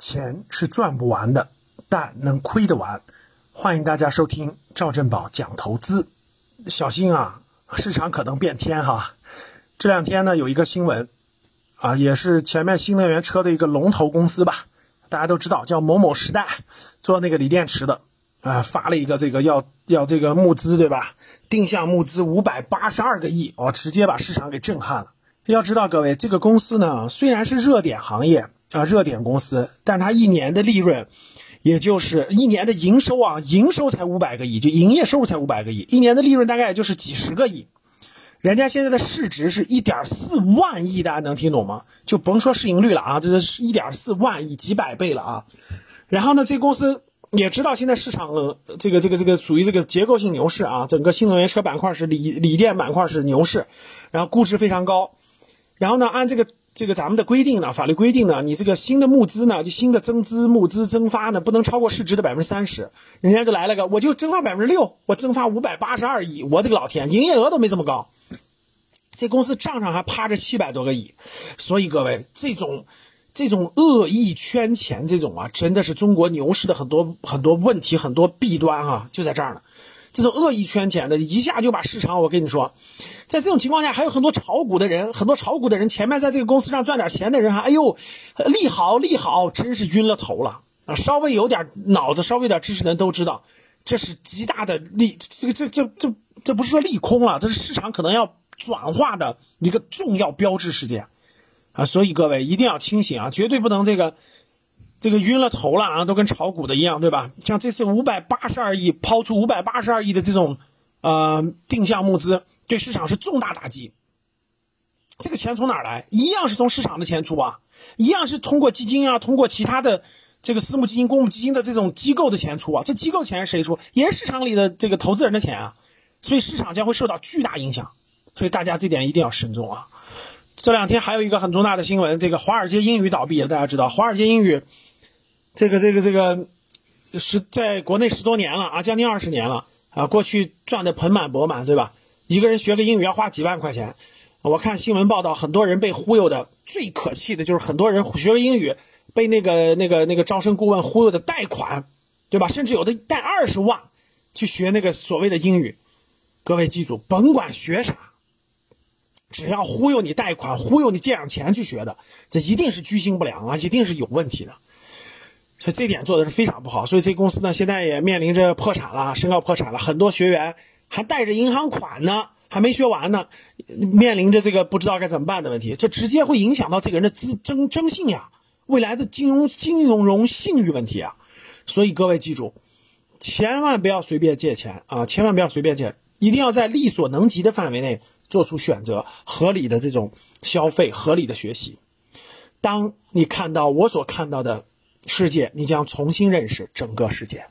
钱是赚不完的，但能亏得完。欢迎大家收听赵振宝讲投资。小心啊，市场可能变天哈。这两天呢，有一个新闻啊，也是前面新能源车的一个龙头公司吧，大家都知道叫某某时代，做那个锂电池的啊，发了一个这个要要这个募资对吧？定向募资五百八十二个亿，哦，直接把市场给震撼了。要知道各位，这个公司呢，虽然是热点行业。啊，热点公司，但它一年的利润，也就是一年的营收啊，营收才五百个亿，就营业收入才五百个亿，一年的利润大概也就是几十个亿。人家现在的市值是一点四万亿，大家能听懂吗？就甭说市盈率了啊，这是一点四万亿，几百倍了啊。然后呢，这公司也知道现在市场这个这个这个属于这个结构性牛市啊，整个新能源车板块是锂锂电板块是牛市，然后估值非常高，然后呢，按这个。这个咱们的规定呢，法律规定呢，你这个新的募资呢，就新的增资募资增发呢，不能超过市值的百分之三十。人家就来了个，我就增发百分之六，我增发五百八十二亿，我的个老天，营业额都没这么高，这公司账上还趴着七百多个亿。所以各位，这种这种恶意圈钱这种啊，真的是中国牛市的很多很多问题，很多弊端啊，就在这儿呢。这种恶意圈钱的，一下就把市场，我跟你说。在这种情况下，还有很多炒股的人，很多炒股的人前面在这个公司上赚点钱的人还，哎呦，利好利好，真是晕了头了啊！稍微有点脑子、稍微有点知识的人都知道，这是极大的利，这个这这这这不是说利空了，这是市场可能要转化的一个重要标志事件啊！所以各位一定要清醒啊，绝对不能这个这个晕了头了啊，都跟炒股的一样，对吧？像这次五百八十二亿抛出五百八十二亿的这种呃定向募资。对市场是重大打击。这个钱从哪儿来？一样是从市场的钱出啊，一样是通过基金啊，通过其他的这个私募基金、公募基金的这种机构的钱出啊。这机构钱是谁出？也是市场里的这个投资人的钱啊。所以市场将会受到巨大影响。所以大家这点一定要慎重啊。这两天还有一个很重大的新闻，这个华尔街英语倒闭了。大家知道，华尔街英语这个这个这个十在国内十多年了啊，将近二十年了啊，过去赚的盆满钵满，对吧？一个人学个英语要花几万块钱，我看新闻报道，很多人被忽悠的。最可气的就是很多人学个英语，被那个那个那个招生顾问忽悠的贷款，对吧？甚至有的贷二十万去学那个所谓的英语。各位记住，甭管学啥，只要忽悠你贷款、忽悠你借上钱去学的，这一定是居心不良啊，一定是有问题的。所以这点做的是非常不好。所以这公司呢，现在也面临着破产了，申告破产了，很多学员。还带着银行款呢，还没学完呢，面临着这个不知道该怎么办的问题，这直接会影响到这个人的资征征信呀，未来的金融金融融信誉问题啊。所以各位记住，千万不要随便借钱啊，千万不要随便借，一定要在力所能及的范围内做出选择，合理的这种消费，合理的学习。当你看到我所看到的世界，你将重新认识整个世界。